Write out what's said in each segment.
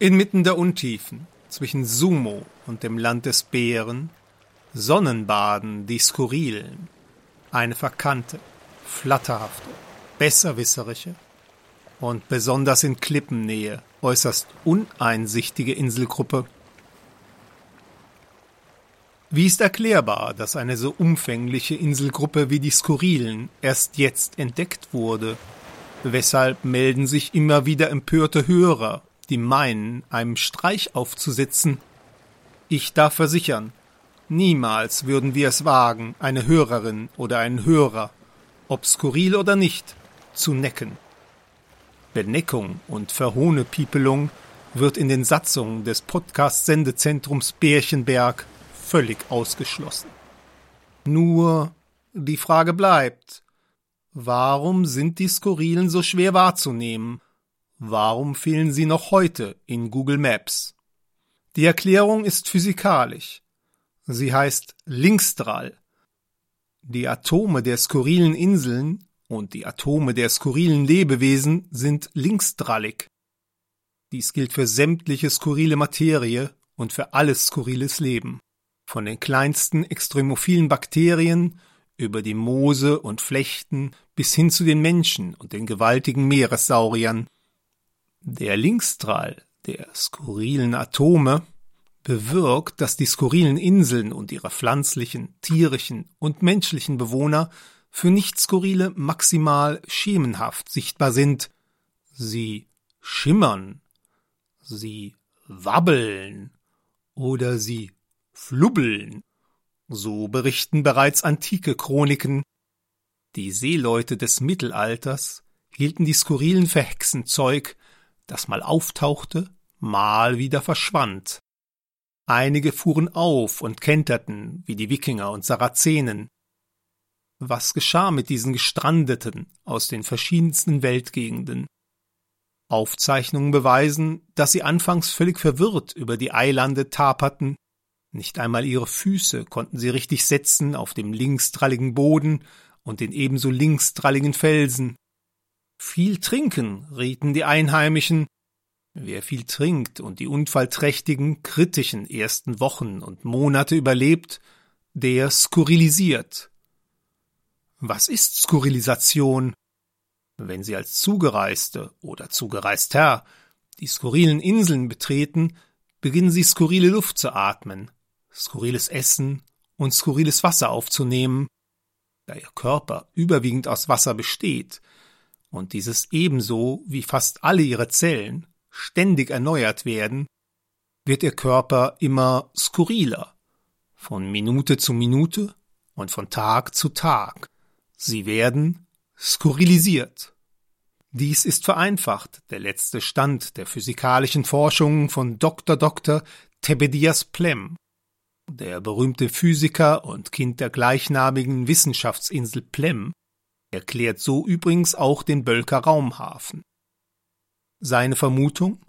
Inmitten der Untiefen, zwischen Sumo und dem Land des Bären, Sonnenbaden die Skurrilen, eine verkannte, flatterhafte, besserwisserische und besonders in Klippennähe äußerst uneinsichtige Inselgruppe. Wie ist erklärbar, dass eine so umfängliche Inselgruppe wie die Skurrilen erst jetzt entdeckt wurde? Weshalb melden sich immer wieder empörte Hörer, die meinen, einem Streich aufzusetzen? Ich darf versichern, niemals würden wir es wagen, eine Hörerin oder einen Hörer, ob skurril oder nicht, zu necken. Beneckung und Verhohnepiepelung wird in den Satzungen des Podcast-Sendezentrums Bärchenberg völlig ausgeschlossen. Nur die Frage bleibt, warum sind die Skurrilen so schwer wahrzunehmen? Warum fehlen sie noch heute in Google Maps? Die Erklärung ist physikalisch. Sie heißt Linkstrahl. Die Atome der skurrilen Inseln und die Atome der skurrilen Lebewesen sind linksdrallig. Dies gilt für sämtliche skurrile Materie und für alles skurriles Leben. Von den kleinsten extremophilen Bakterien über die Moose und Flechten bis hin zu den Menschen und den gewaltigen Meeressauriern. Der Linkstrahl der skurrilen Atome bewirkt, dass die skurrilen Inseln und ihre pflanzlichen, tierischen und menschlichen Bewohner für nicht skurrile maximal schemenhaft sichtbar sind. Sie schimmern, sie wabbeln oder sie flubbeln. So berichten bereits antike Chroniken. Die Seeleute des Mittelalters hielten die skurrilen für Hexenzeug, das mal auftauchte, mal wieder verschwand. Einige fuhren auf und kenterten, wie die Wikinger und Sarazenen. Was geschah mit diesen Gestrandeten aus den verschiedensten Weltgegenden? Aufzeichnungen beweisen, dass sie anfangs völlig verwirrt über die Eilande taperten. Nicht einmal ihre Füße konnten sie richtig setzen auf dem linksdralligen Boden und den ebenso linksdralligen Felsen. Viel trinken, rieten die Einheimischen. Wer viel trinkt und die unfallträchtigen, kritischen ersten Wochen und Monate überlebt, der skurrilisiert. Was ist Skurrilisation? Wenn Sie als Zugereiste oder Zugereister die skurrilen Inseln betreten, beginnen Sie skurrile Luft zu atmen, skurriles Essen und skurriles Wasser aufzunehmen, da Ihr Körper überwiegend aus Wasser besteht und dieses ebenso wie fast alle Ihre Zellen ständig erneuert werden, wird Ihr Körper immer skurriler, von Minute zu Minute und von Tag zu Tag. Sie werden skurrilisiert. Dies ist vereinfacht der letzte Stand der physikalischen Forschung von Dr. Dr. Tebedias Plem. Der berühmte Physiker und Kind der gleichnamigen Wissenschaftsinsel Plem erklärt so übrigens auch den Bölker Raumhafen. Seine Vermutung?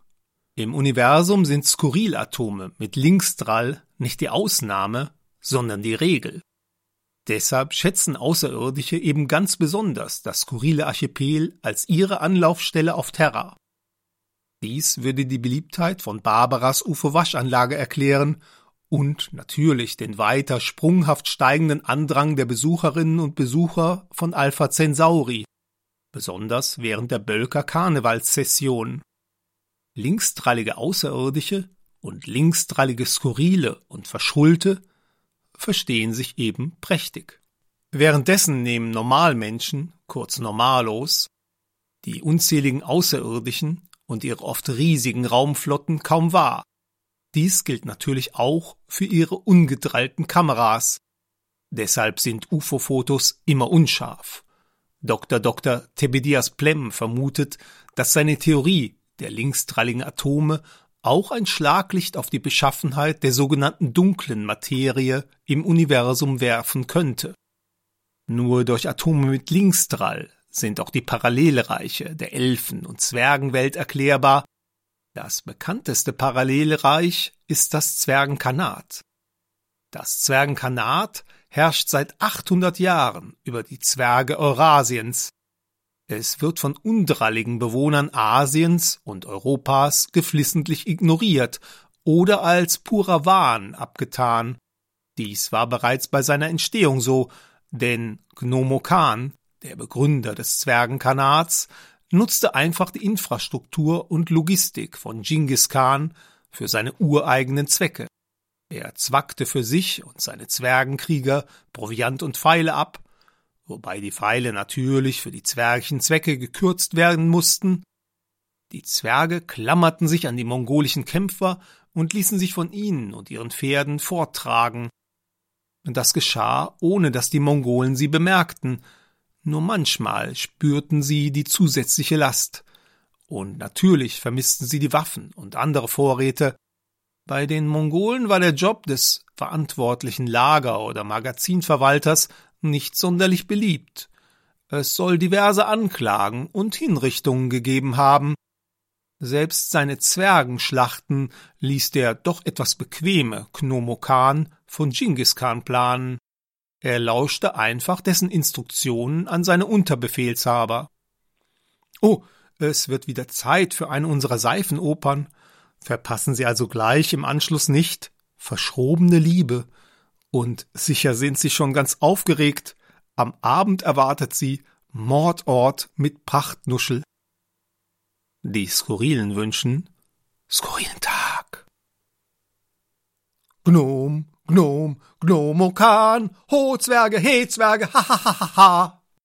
Im Universum sind Skurrilatome mit Linksdrall nicht die Ausnahme, sondern die Regel. Deshalb schätzen Außerirdische eben ganz besonders das skurrile Archipel als ihre Anlaufstelle auf Terra. Dies würde die Beliebtheit von Barbaras UFO-Waschanlage erklären und natürlich den weiter sprunghaft steigenden Andrang der Besucherinnen und Besucher von Alpha Centauri, besonders während der Bölker Karnevalssession. Linksdrallige Außerirdische und linksdrallige Skurrile und Verschullte verstehen sich eben prächtig. Währenddessen nehmen Normalmenschen, kurz Normalos, die unzähligen Außerirdischen und ihre oft riesigen Raumflotten kaum wahr. Dies gilt natürlich auch für ihre ungedrallten Kameras. Deshalb sind UFO-Fotos immer unscharf. Dr. Dr. Tebedias Plem vermutet, dass seine Theorie der linksdralligen Atome auch ein Schlaglicht auf die Beschaffenheit der sogenannten dunklen Materie im Universum werfen könnte. Nur durch Atome mit Linksdrall sind auch die Parallelreiche der Elfen- und Zwergenwelt erklärbar. Das bekannteste Parallelreich ist das Zwergenkanat. Das Zwergenkanat herrscht seit 800 Jahren über die Zwerge Eurasiens. Es wird von undralligen Bewohnern Asiens und Europas geflissentlich ignoriert oder als purer Wahn abgetan. Dies war bereits bei seiner Entstehung so, denn Gnomo Khan, der Begründer des Zwergenkanats, nutzte einfach die Infrastruktur und Logistik von Genghis Khan für seine ureigenen Zwecke. Er zwackte für sich und seine Zwergenkrieger Proviant und Pfeile ab, wobei die Pfeile natürlich für die zwergischen Zwecke gekürzt werden mussten. Die Zwerge klammerten sich an die mongolischen Kämpfer und ließen sich von ihnen und ihren Pferden forttragen. Das geschah, ohne dass die Mongolen sie bemerkten, nur manchmal spürten sie die zusätzliche Last. Und natürlich vermissten sie die Waffen und andere Vorräte. Bei den Mongolen war der Job des verantwortlichen Lager- oder Magazinverwalters nicht sonderlich beliebt. Es soll diverse Anklagen und Hinrichtungen gegeben haben. Selbst seine Zwergenschlachten ließ der doch etwas bequeme Knomokan von Genghis Khan planen. Er lauschte einfach dessen Instruktionen an seine Unterbefehlshaber. Oh, es wird wieder Zeit für eine unserer Seifenopern. Verpassen Sie also gleich im Anschluss nicht Verschrobene Liebe. Und sicher sind Sie schon ganz aufgeregt. Am Abend erwartet Sie Mordort mit Prachtnuschel. Die Skurrilen wünschen Skurrilen Tag. Gnom, Gnom, Gnomokan, Ho Zwerge, He Zwerge, ha ha ha ha ha.